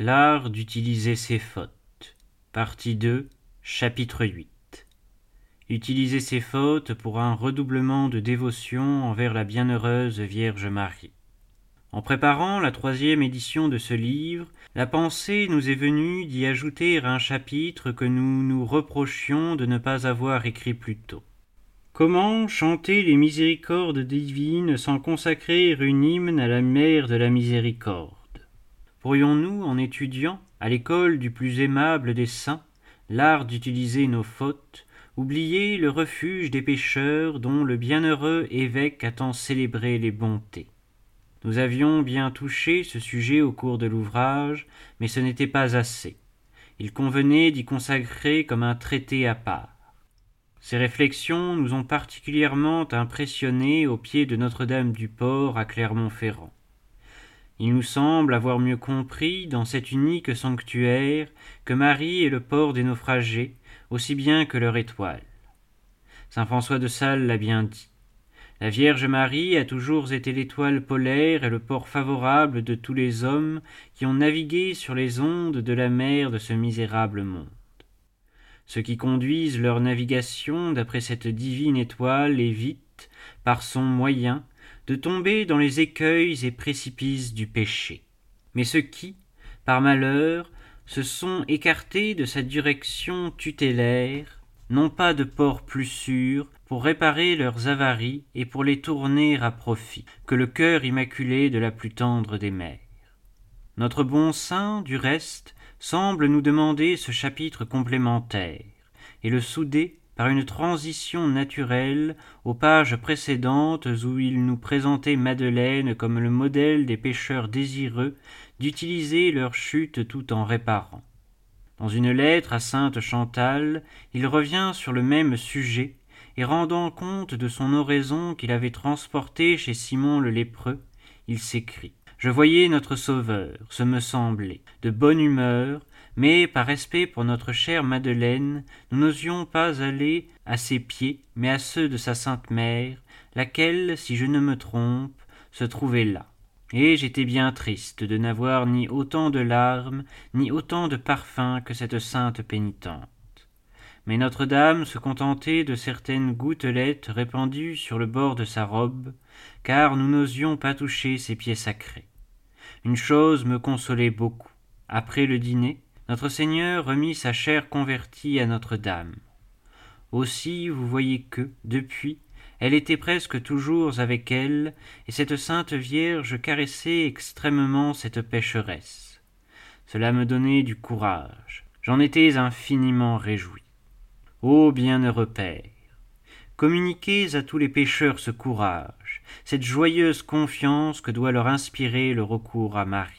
L'art d'utiliser ses fautes. Partie 2, chapitre 8. Utiliser ses fautes pour un redoublement de dévotion envers la bienheureuse Vierge Marie. En préparant la troisième édition de ce livre, la pensée nous est venue d'y ajouter un chapitre que nous nous reprochions de ne pas avoir écrit plus tôt. Comment chanter les miséricordes divines sans consacrer une hymne à la mère de la miséricorde? Pourrions-nous, en étudiant, à l'école du plus aimable des saints, l'art d'utiliser nos fautes, oublier le refuge des pécheurs dont le bienheureux évêque a tant célébré les bontés Nous avions bien touché ce sujet au cours de l'ouvrage, mais ce n'était pas assez. Il convenait d'y consacrer comme un traité à part. Ces réflexions nous ont particulièrement impressionnés au pied de Notre-Dame-du-Port à Clermont-Ferrand. Il nous semble avoir mieux compris, dans cet unique sanctuaire, que Marie est le port des naufragés, aussi bien que leur étoile. Saint François de Sales l'a bien dit. La Vierge Marie a toujours été l'étoile polaire et le port favorable de tous les hommes qui ont navigué sur les ondes de la mer de ce misérable monde. Ceux qui conduisent leur navigation d'après cette divine étoile évitent, par son moyen, de tomber dans les écueils et précipices du péché. Mais ceux qui, par malheur, se sont écartés de sa direction tutélaire, n'ont pas de port plus sûr pour réparer leurs avaries et pour les tourner à profit que le cœur immaculé de la plus tendre des mères. Notre bon saint, du reste, semble nous demander ce chapitre complémentaire, et le souder par une transition naturelle aux pages précédentes où il nous présentait Madeleine comme le modèle des pécheurs désireux d'utiliser leur chute tout en réparant. Dans une lettre à sainte Chantal, il revient sur le même sujet, et rendant compte de son oraison qu'il avait transportée chez Simon le lépreux, il s'écrit je voyais notre Sauveur, ce me semblait, de bonne humeur, mais par respect pour notre chère Madeleine, nous n'osions pas aller à ses pieds, mais à ceux de sa sainte mère, laquelle, si je ne me trompe, se trouvait là. Et j'étais bien triste de n'avoir ni autant de larmes, ni autant de parfums que cette sainte pénitente. Mais Notre-Dame se contentait de certaines gouttelettes répandues sur le bord de sa robe, car nous n'osions pas toucher ses pieds sacrés. Une chose me consolait beaucoup. Après le dîner, notre Seigneur remit sa chair convertie à Notre-Dame. Aussi vous voyez que, depuis, elle était presque toujours avec elle, et cette sainte Vierge caressait extrêmement cette pécheresse. Cela me donnait du courage. J'en étais infiniment réjoui. Ô bienheureux Père, communiquez à tous les pécheurs ce courage, cette joyeuse confiance que doit leur inspirer le recours à Marie.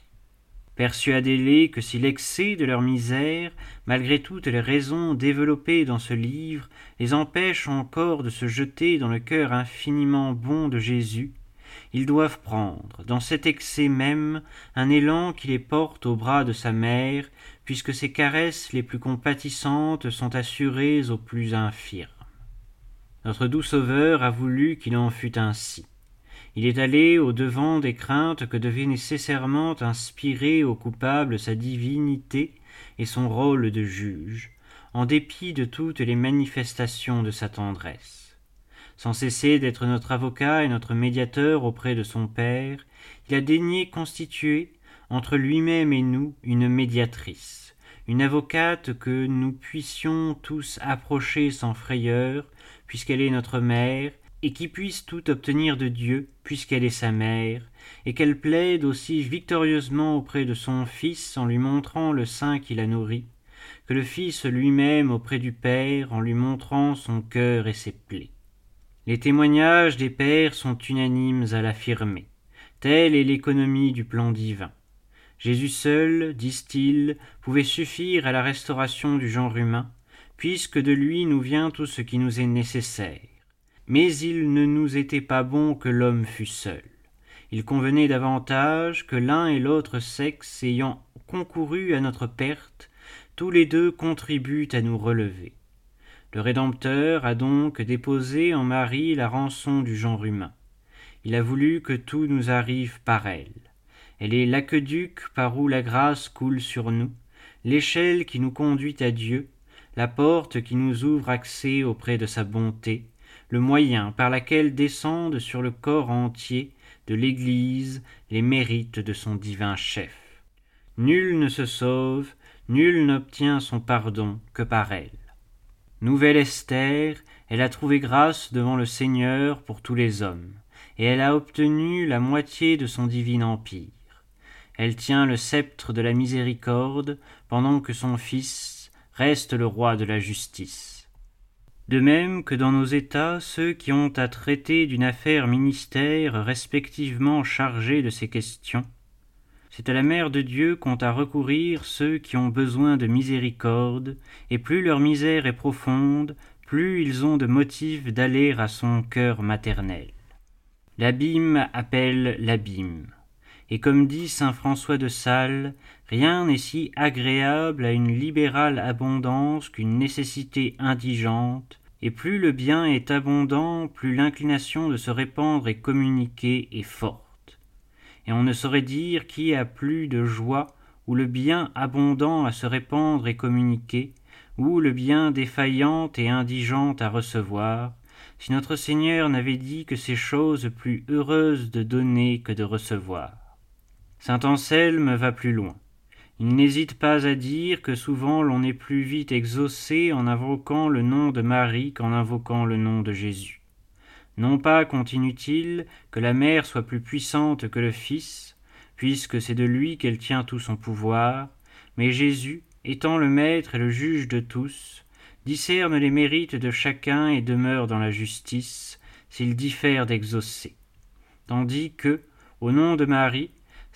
Persuadez-les que si l'excès de leur misère, malgré toutes les raisons développées dans ce livre, les empêche encore de se jeter dans le cœur infiniment bon de Jésus, ils doivent prendre, dans cet excès même, un élan qui les porte au bras de sa mère, puisque ses caresses les plus compatissantes sont assurées aux plus infirmes. Notre doux Sauveur a voulu qu'il en fût ainsi. Il est allé au devant des craintes que devait nécessairement inspirer au coupable sa divinité et son rôle de juge, en dépit de toutes les manifestations de sa tendresse. Sans cesser d'être notre avocat et notre médiateur auprès de son Père, il a daigné constituer, entre lui-même et nous, une médiatrice, une avocate que nous puissions tous approcher sans frayeur, puisqu'elle est notre mère, et qui puisse tout obtenir de Dieu, puisqu'elle est sa mère, et qu'elle plaide aussi victorieusement auprès de son Fils en lui montrant le sein qui la nourrit, que le Fils lui-même auprès du Père en lui montrant son cœur et ses plaies. Les témoignages des pères sont unanimes à l'affirmer. Telle est l'économie du plan divin. Jésus seul, disent-ils, pouvait suffire à la restauration du genre humain, puisque de lui nous vient tout ce qui nous est nécessaire. Mais il ne nous était pas bon que l'homme fût seul. Il convenait davantage que l'un et l'autre sexe ayant concouru à notre perte, tous les deux contribuent à nous relever. Le Rédempteur a donc déposé en Marie la rançon du genre humain. Il a voulu que tout nous arrive par elle. Elle est l'aqueduc par où la grâce coule sur nous, l'échelle qui nous conduit à Dieu, la porte qui nous ouvre accès auprès de sa bonté, le moyen par laquelle descendent sur le corps entier de l'Église les mérites de son divin chef. Nul ne se sauve, nul n'obtient son pardon que par elle. Nouvelle Esther, elle a trouvé grâce devant le Seigneur pour tous les hommes, et elle a obtenu la moitié de son divin empire. Elle tient le sceptre de la miséricorde, pendant que son Fils reste le roi de la justice. De même que dans nos États, ceux qui ont à traiter d'une affaire ministère respectivement chargés de ces questions, c'est à la mère de Dieu qu'ont à recourir ceux qui ont besoin de miséricorde, et plus leur misère est profonde, plus ils ont de motifs d'aller à son cœur maternel. L'abîme appelle l'abîme. Et comme dit saint François de Sales, rien n'est si agréable à une libérale abondance qu'une nécessité indigente, et plus le bien est abondant, plus l'inclination de se répandre et communiquer est forte. Et on ne saurait dire qui a plus de joie ou le bien abondant à se répandre et communiquer, ou le bien défaillant et indigent à recevoir, si notre Seigneur n'avait dit que ces choses plus heureuses de donner que de recevoir. Saint Anselme va plus loin. Il n'hésite pas à dire que souvent l'on est plus vite exaucé en invoquant le nom de Marie qu'en invoquant le nom de Jésus. Non pas, continue-t-il, que la mère soit plus puissante que le Fils, puisque c'est de lui qu'elle tient tout son pouvoir, mais Jésus, étant le maître et le juge de tous, discerne les mérites de chacun et demeure dans la justice, s'il diffère d'exaucer. Tandis que, au nom de Marie,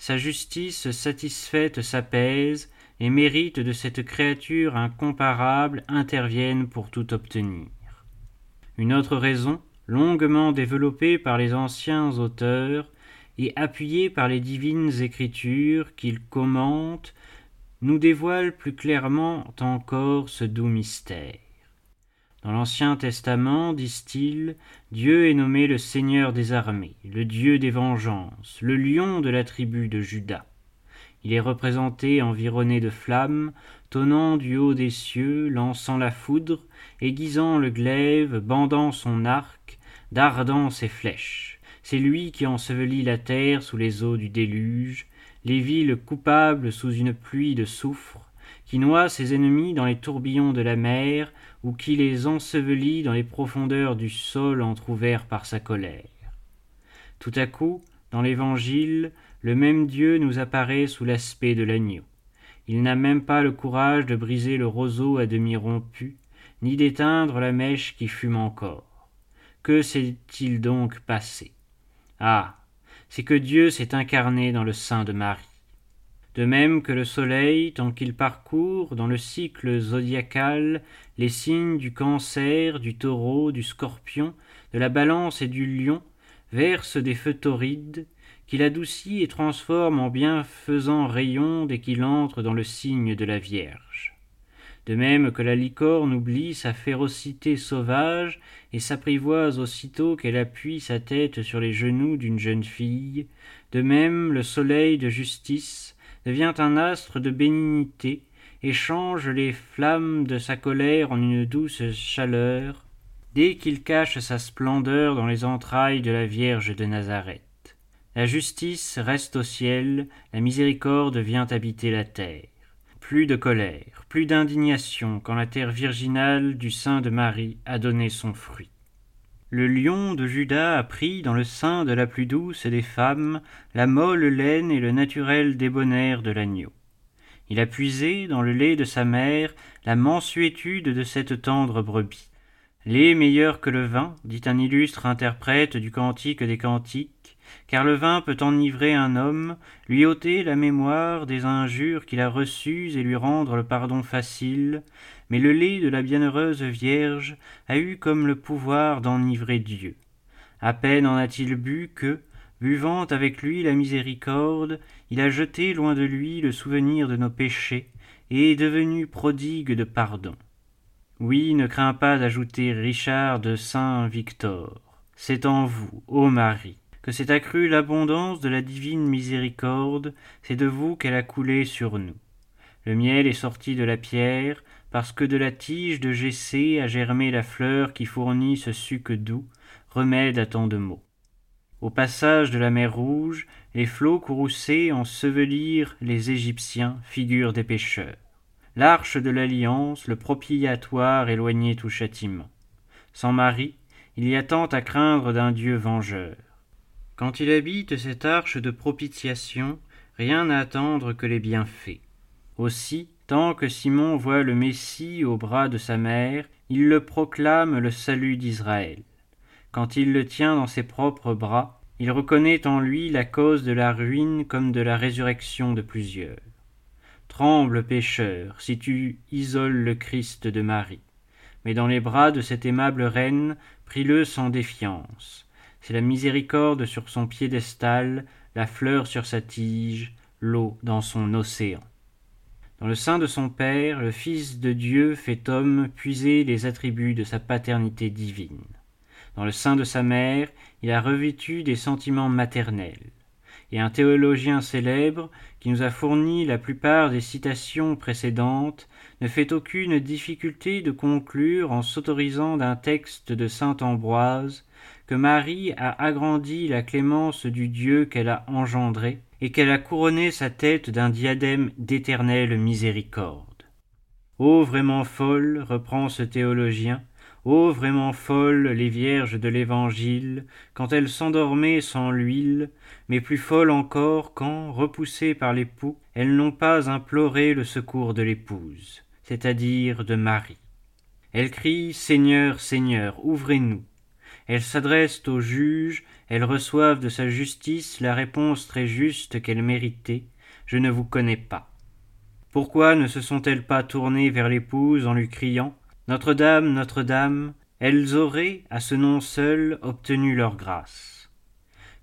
sa justice satisfaite s'apaise, et mérites de cette créature incomparable interviennent pour tout obtenir. Une autre raison, longuement développée par les anciens auteurs, et appuyée par les divines écritures qu'ils commentent, nous dévoile plus clairement encore ce doux mystère. Dans l'Ancien Testament, disent-ils, Dieu est nommé le Seigneur des armées, le Dieu des vengeances, le lion de la tribu de Juda. Il est représenté environné de flammes, tonnant du haut des cieux, lançant la foudre, aiguisant le glaive, bandant son arc, dardant ses flèches. C'est lui qui ensevelit la terre sous les eaux du déluge, les villes coupables sous une pluie de soufre, qui noie ses ennemis dans les tourbillons de la mer, ou qui les ensevelit dans les profondeurs du sol entr'ouvert par sa colère. Tout à coup, dans l'Évangile, le même Dieu nous apparaît sous l'aspect de l'agneau. Il n'a même pas le courage de briser le roseau à demi rompu, ni d'éteindre la mèche qui fume encore. Que s'est-il donc passé? Ah c'est que Dieu s'est incarné dans le sein de Marie. De même que le soleil, tant qu'il parcourt dans le cycle zodiacal les signes du cancer, du taureau, du scorpion, de la balance et du lion, verse des feux torrides, qu'il adoucit et transforme en bienfaisants rayons dès qu'il entre dans le signe de la Vierge. De même que la licorne oublie sa férocité sauvage et s'apprivoise aussitôt qu'elle appuie sa tête sur les genoux d'une jeune fille, de même le soleil de justice devient un astre de bénignité et change les flammes de sa colère en une douce chaleur, dès qu'il cache sa splendeur dans les entrailles de la Vierge de Nazareth. La justice reste au ciel, la miséricorde vient habiter la terre. Plus de colère, plus d'indignation quand la terre virginale du sein de Marie a donné son fruit. Le lion de Judas a pris dans le sein de la plus douce des femmes la molle laine et le naturel débonnaire de l'agneau. Il a puisé dans le lait de sa mère la mansuétude de cette tendre brebis. Lait meilleur que le vin, dit un illustre interprète du Cantique des Cantiques, car le vin peut enivrer un homme, lui ôter la mémoire des injures qu'il a reçues et lui rendre le pardon facile, mais le lait de la bienheureuse Vierge a eu comme le pouvoir d'enivrer Dieu. À peine en a-t-il bu que, buvant avec lui la miséricorde, il a jeté loin de lui le souvenir de nos péchés, et est devenu prodigue de pardon. Oui, ne crains pas d'ajouter Richard de Saint Victor. C'est en vous, ô Marie, que s'est accrue l'abondance de la divine miséricorde, c'est de vous qu'elle a coulé sur nous. Le miel est sorti de la pierre, parce que de la tige de Jessé a germé la fleur qui fournit ce suc doux, remède à tant de maux. Au passage de la mer Rouge, les flots courroucés ensevelirent les Égyptiens, figures des pécheurs. L'arche de l'alliance, le propitiatoire éloignait tout châtiment. Sans Marie, il y a tant à craindre d'un Dieu vengeur. Quand il habite cette arche de propitiation, rien à attendre que les bienfaits. Aussi, tant que Simon voit le Messie au bras de sa mère, il le proclame le salut d'Israël. Quand il le tient dans ses propres bras, il reconnaît en lui la cause de la ruine comme de la résurrection de plusieurs. Tremble, pécheur, si tu isoles le Christ de Marie. Mais dans les bras de cette aimable reine, pris-le sans défiance. C'est la miséricorde sur son piédestal, la fleur sur sa tige, l'eau dans son océan. Dans le sein de son Père, le Fils de Dieu fait homme puiser les attributs de sa paternité divine. Dans le sein de sa mère, il a revêtu des sentiments maternels. Et un théologien célèbre, qui nous a fourni la plupart des citations précédentes, ne fait aucune difficulté de conclure en s'autorisant d'un texte de saint Ambroise que Marie a agrandi la clémence du Dieu qu'elle a engendré, et qu'elle a couronné sa tête d'un diadème d'éternelle miséricorde. Ô vraiment folle, reprend ce théologien, ô vraiment folles les vierges de l'Évangile, quand elles s'endormaient sans l'huile, mais plus folles encore quand, repoussées par l'époux, elles n'ont pas imploré le secours de l'épouse, c'est-à-dire de Marie. Elles crient Seigneur, Seigneur, ouvrez-nous. Elles s'adressent au juge, elles reçoivent de sa justice la réponse très juste qu'elles méritaient Je ne vous connais pas. Pourquoi ne se sont-elles pas tournées vers l'épouse en lui criant Notre-Dame, Notre-Dame Elles auraient, à ce nom seul, obtenu leur grâce.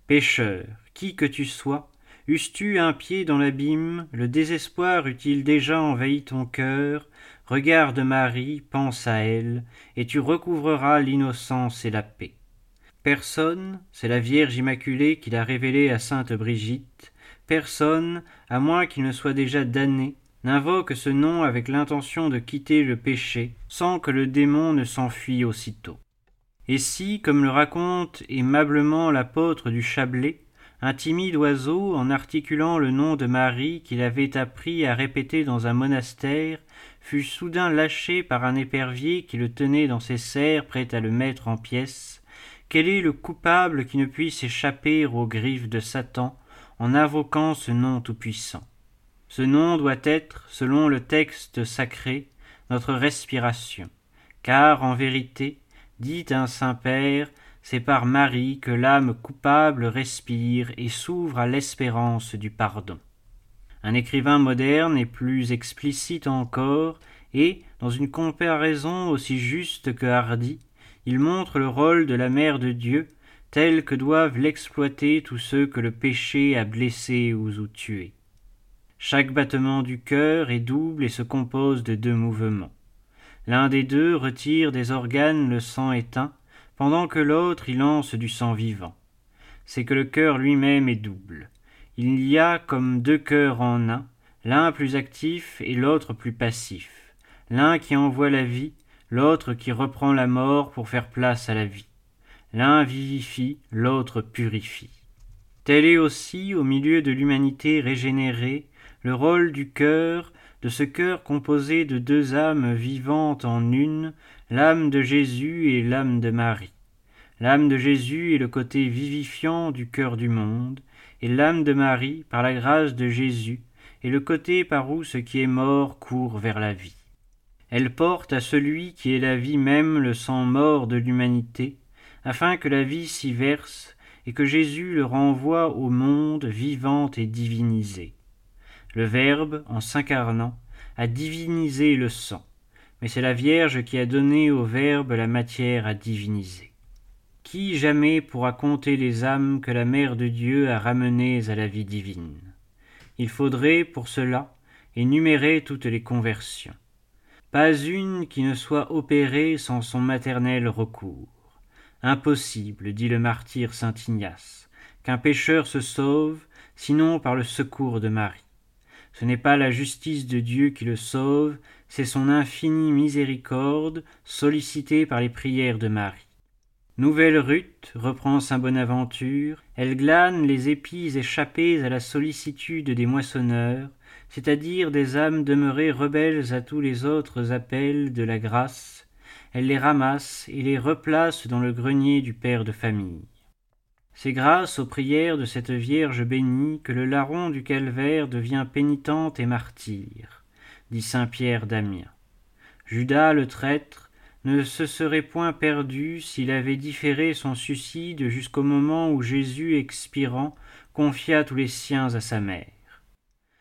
Pécheur, qui que tu sois, eusses-tu un pied dans l'abîme, le désespoir eût-il déjà envahi ton cœur, Regarde Marie, pense à elle, et tu recouvreras l'innocence et la paix. Personne, c'est la Vierge Immaculée qui l'a révélé à sainte Brigitte, personne, à moins qu'il ne soit déjà damné, n'invoque ce nom avec l'intention de quitter le péché, sans que le démon ne s'enfuit aussitôt. Et si, comme le raconte aimablement l'apôtre du Chablais, un timide oiseau, en articulant le nom de Marie qu'il avait appris à répéter dans un monastère, fut soudain lâché par un épervier qui le tenait dans ses serres prêt à le mettre en pièces, quel est le coupable qui ne puisse échapper aux griffes de Satan en invoquant ce nom tout-puissant? Ce nom doit être, selon le texte sacré, notre respiration, car en vérité, dit un Saint-Père, c'est par Marie que l'âme coupable respire et s'ouvre à l'espérance du pardon. Un écrivain moderne est plus explicite encore, et, dans une comparaison aussi juste que hardie, il montre le rôle de la mère de Dieu tel que doivent l'exploiter tous ceux que le péché a blessés ou tués. Chaque battement du cœur est double et se compose de deux mouvements. L'un des deux retire des organes le sang éteint, pendant que l'autre y lance du sang vivant. C'est que le cœur lui-même est double. Il y a comme deux cœurs en un, l'un plus actif et l'autre plus passif, l'un qui envoie la vie, l'autre qui reprend la mort pour faire place à la vie. L'un vivifie, l'autre purifie. Tel est aussi, au milieu de l'humanité régénérée, le rôle du cœur, de ce cœur composé de deux âmes vivantes en une, l'âme de Jésus et l'âme de Marie. L'âme de Jésus est le côté vivifiant du cœur du monde, et l'âme de Marie, par la grâce de Jésus, est le côté par où ce qui est mort court vers la vie. Elle porte à celui qui est la vie même le sang mort de l'humanité, afin que la vie s'y verse et que Jésus le renvoie au monde vivant et divinisé. Le Verbe, en s'incarnant, a divinisé le sang mais c'est la Vierge qui a donné au Verbe la matière à diviniser. Qui jamais pourra compter les âmes que la Mère de Dieu a ramenées à la vie divine? Il faudrait, pour cela, énumérer toutes les conversions. Pas une qui ne soit opérée sans son maternel recours. Impossible, dit le martyr saint Ignace, qu'un pécheur se sauve, sinon par le secours de Marie. Ce n'est pas la justice de Dieu qui le sauve, c'est son infinie miséricorde sollicitée par les prières de Marie. Nouvelle Ruth, reprend saint Bonaventure, elle glane les épis échappés à la sollicitude des moissonneurs, c'est-à-dire des âmes demeurées rebelles à tous les autres appels de la grâce, elle les ramasse et les replace dans le grenier du père de famille. C'est grâce aux prières de cette Vierge bénie que le larron du calvaire devient pénitente et martyr, dit saint Pierre d'Amiens. Judas le traître ne se serait point perdu s'il avait différé son suicide jusqu'au moment où Jésus, expirant, confia tous les siens à sa mère.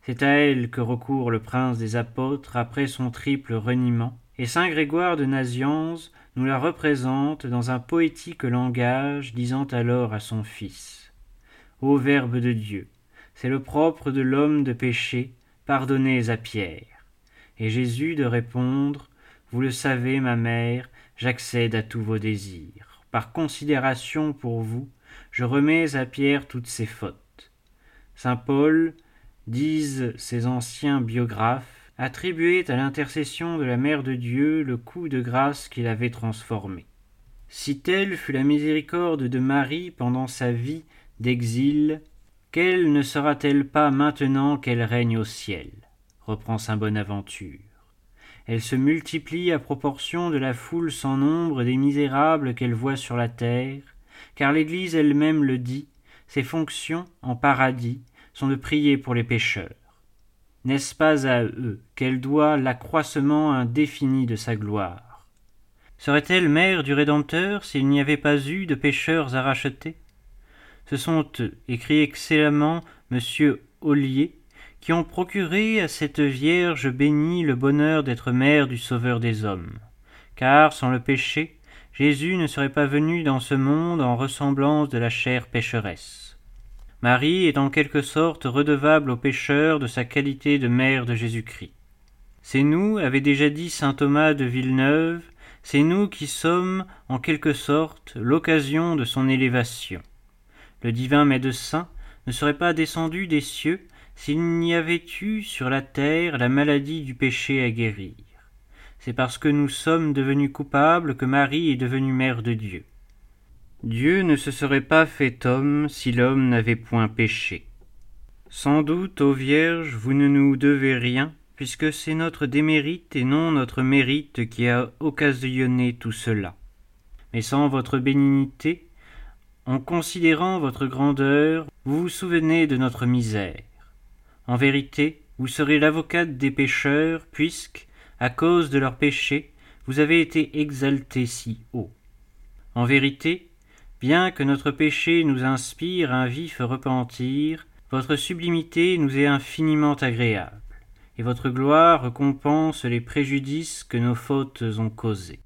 C'est à elle que recourt le prince des apôtres après son triple reniement, et saint Grégoire de Nazianze nous la représente dans un poétique langage, disant alors à son fils Ô Verbe de Dieu, c'est le propre de l'homme de pécher, pardonnez à Pierre. Et Jésus de répondre Vous le savez, ma mère, j'accède à tous vos désirs. Par considération pour vous, je remets à Pierre toutes ses fautes. Disent ses anciens biographes, attribuait à l'intercession de la Mère de Dieu le coup de grâce qui l'avait transformé. Si telle fut la miséricorde de Marie pendant sa vie d'exil, quelle ne sera-t-elle pas maintenant qu'elle règne au ciel? reprend saint Bonaventure. Elle se multiplie à proportion de la foule sans nombre des misérables qu'elle voit sur la terre, car l'Église elle-même le dit, ses fonctions en paradis sont de prier pour les pécheurs. N'est-ce pas à eux qu'elle doit l'accroissement indéfini de sa gloire? Serait-elle mère du Rédempteur s'il n'y avait pas eu de pécheurs à racheter Ce sont eux, écrit excellemment M. Ollier, qui ont procuré à cette Vierge bénie le bonheur d'être mère du Sauveur des hommes. Car, sans le péché, Jésus ne serait pas venu dans ce monde en ressemblance de la chair pécheresse. Marie est en quelque sorte redevable aux pécheurs de sa qualité de mère de Jésus-Christ. C'est nous, avait déjà dit saint Thomas de Villeneuve, c'est nous qui sommes, en quelque sorte, l'occasion de son élévation. Le divin médecin ne serait pas descendu des cieux s'il n'y avait eu sur la terre la maladie du péché à guérir. C'est parce que nous sommes devenus coupables que Marie est devenue mère de Dieu. Dieu ne se serait pas fait homme si l'homme n'avait point péché. Sans doute, ô Vierge, vous ne nous devez rien, puisque c'est notre démérite et non notre mérite qui a occasionné tout cela. Mais sans votre bénignité, en considérant votre grandeur, vous vous souvenez de notre misère. En vérité, vous serez l'avocate des pécheurs, puisque, à cause de leurs péchés, vous avez été exalté si haut. En vérité, Bien que notre péché nous inspire un vif repentir, votre sublimité nous est infiniment agréable, et votre gloire récompense les préjudices que nos fautes ont causés.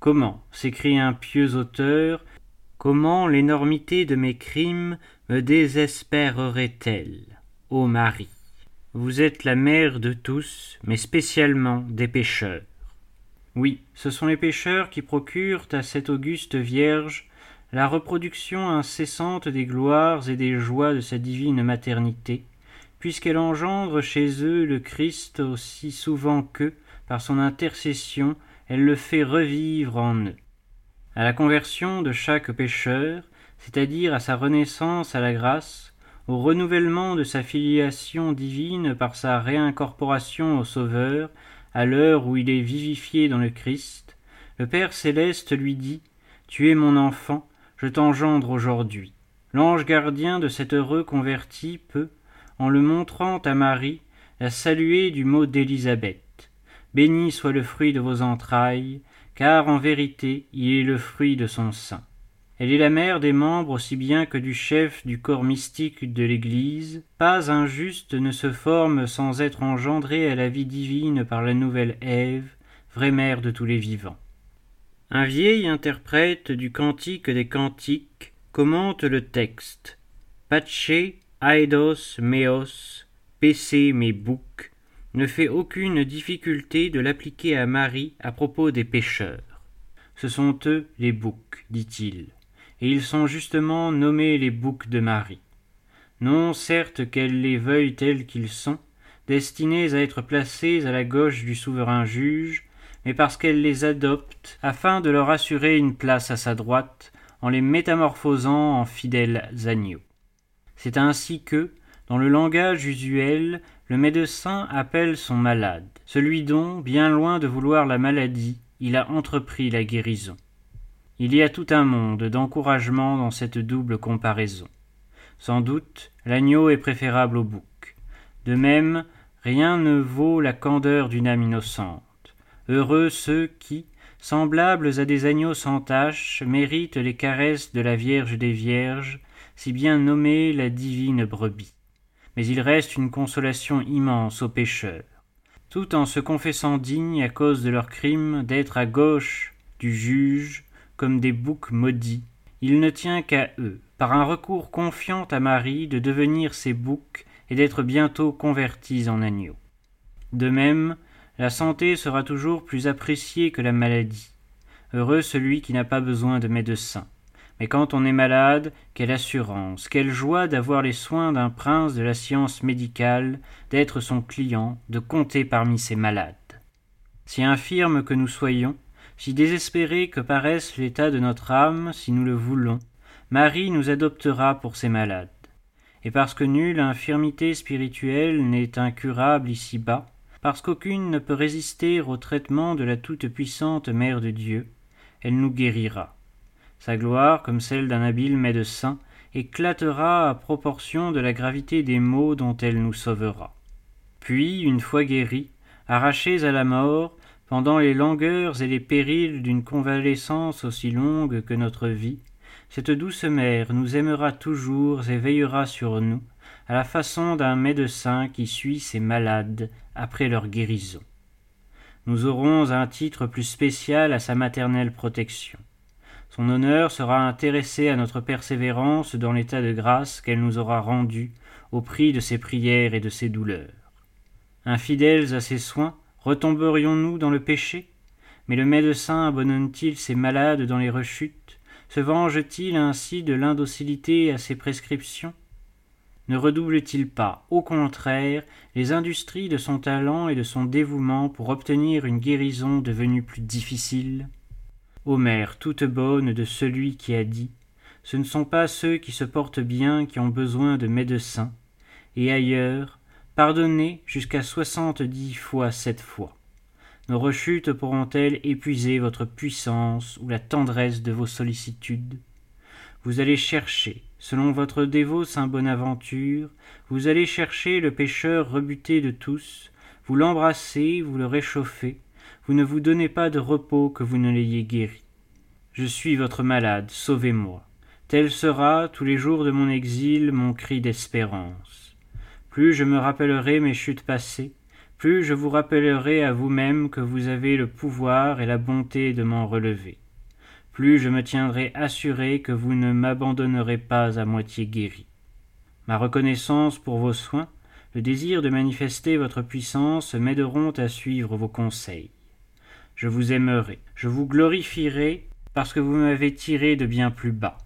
Comment, s'écrie un pieux auteur, comment l'énormité de mes crimes me désespérerait-elle? Ô Marie, vous êtes la mère de tous, mais spécialement des pécheurs. Oui, ce sont les pécheurs qui procurent à cette auguste Vierge la reproduction incessante des gloires et des joies de sa divine maternité, puisqu'elle engendre chez eux le Christ aussi souvent que, par son intercession, elle le fait revivre en eux. À la conversion de chaque pécheur, c'est-à-dire à sa renaissance à la grâce, au renouvellement de sa filiation divine par sa réincorporation au Sauveur, à l'heure où il est vivifié dans le Christ, le Père céleste lui dit Tu es mon enfant, je t'engendre aujourd'hui. L'ange gardien de cet heureux converti peut, en le montrant à Marie, la saluer du mot d'Élisabeth. Béni soit le fruit de vos entrailles, car en vérité il est le fruit de son sein. Elle est la mère des membres aussi bien que du chef du corps mystique de l'Église. Pas un juste ne se forme sans être engendré à la vie divine par la nouvelle Ève, vraie mère de tous les vivants. Un vieil interprète du Cantique des Cantiques commente le texte. Pace, aedos, meos, PC, mes boucs, ne fait aucune difficulté de l'appliquer à Marie à propos des pécheurs. Ce sont eux les boucs, dit-il, et ils sont justement nommés les boucs de Marie. Non certes qu'elle les veuille tels qu'ils sont, destinés à être placés à la gauche du souverain juge, mais parce qu'elle les adopte afin de leur assurer une place à sa droite, en les métamorphosant en fidèles agneaux. C'est ainsi que, dans le langage usuel, le médecin appelle son malade, celui dont, bien loin de vouloir la maladie, il a entrepris la guérison. Il y a tout un monde d'encouragement dans cette double comparaison. Sans doute, l'agneau est préférable au bouc. De même, rien ne vaut la candeur d'une âme innocente. Heureux ceux qui, semblables à des agneaux sans tache, méritent les caresses de la Vierge des Vierges, si bien nommée la divine brebis. Mais il reste une consolation immense aux pécheurs. Tout en se confessant dignes à cause de leurs crimes d'être à gauche du juge, comme des boucs maudits, il ne tient qu'à eux, par un recours confiant à Marie, de devenir ses boucs et d'être bientôt convertis en agneaux. De même, la santé sera toujours plus appréciée que la maladie. Heureux celui qui n'a pas besoin de médecin. Mais quand on est malade, quelle assurance, quelle joie d'avoir les soins d'un prince de la science médicale, d'être son client, de compter parmi ses malades. Si infirmes que nous soyons, si désespéré que paraisse l'état de notre âme, si nous le voulons, Marie nous adoptera pour ses malades. Et parce que nulle infirmité spirituelle n'est incurable ici-bas, parce qu'aucune ne peut résister au traitement de la toute-puissante Mère de Dieu, elle nous guérira. Sa gloire, comme celle d'un habile médecin, éclatera à proportion de la gravité des maux dont elle nous sauvera. Puis, une fois guéris, arrachés à la mort, pendant les langueurs et les périls d'une convalescence aussi longue que notre vie, cette douce mère nous aimera toujours et veillera sur nous, à la façon d'un médecin qui suit ses malades après leur guérison. Nous aurons un titre plus spécial à sa maternelle protection. Son honneur sera intéressé à notre persévérance dans l'état de grâce qu'elle nous aura rendu au prix de ses prières et de ses douleurs. Infidèles à ses soins, Retomberions-nous dans le péché? Mais le médecin abandonne-t-il ses malades dans les rechutes? Se venge-t-il ainsi de l'indocilité à ses prescriptions? Ne redouble-t-il pas, au contraire, les industries de son talent et de son dévouement pour obtenir une guérison devenue plus difficile? Ô mère toute bonne de celui qui a dit Ce ne sont pas ceux qui se portent bien qui ont besoin de médecins, et ailleurs, Pardonnez jusqu'à soixante-dix fois sept fois. Nos rechutes pourront-elles épuiser votre puissance ou la tendresse de vos sollicitudes? Vous allez chercher, selon votre dévot saint Bonaventure, vous allez chercher le pécheur rebuté de tous, vous l'embrassez, vous le réchauffez, vous ne vous donnez pas de repos que vous ne l'ayez guéri. Je suis votre malade, sauvez-moi. Tel sera, tous les jours de mon exil, mon cri d'espérance. Plus je me rappellerai mes chutes passées, plus je vous rappellerai à vous-même que vous avez le pouvoir et la bonté de m'en relever. Plus je me tiendrai assuré que vous ne m'abandonnerez pas à moitié guéri. Ma reconnaissance pour vos soins, le désir de manifester votre puissance m'aideront à suivre vos conseils. Je vous aimerai, je vous glorifierai parce que vous m'avez tiré de bien plus bas.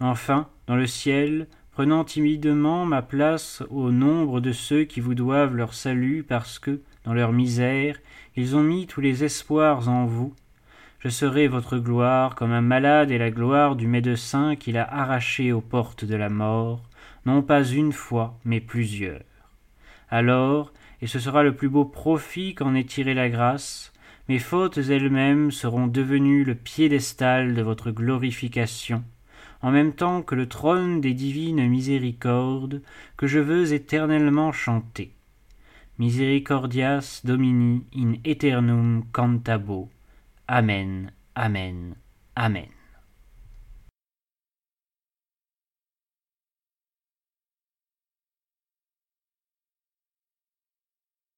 Enfin, dans le ciel, prenant timidement ma place au nombre de ceux qui vous doivent leur salut parce que, dans leur misère, ils ont mis tous les espoirs en vous, je serai votre gloire comme un malade est la gloire du médecin qui l'a arraché aux portes de la mort, non pas une fois, mais plusieurs. Alors, et ce sera le plus beau profit qu'en ait tiré la grâce, mes fautes elles-mêmes seront devenues le piédestal de votre glorification, en même temps que le trône des divines miséricordes que je veux éternellement chanter. Misericordias Domini in aeternum cantabo. Amen, Amen, Amen.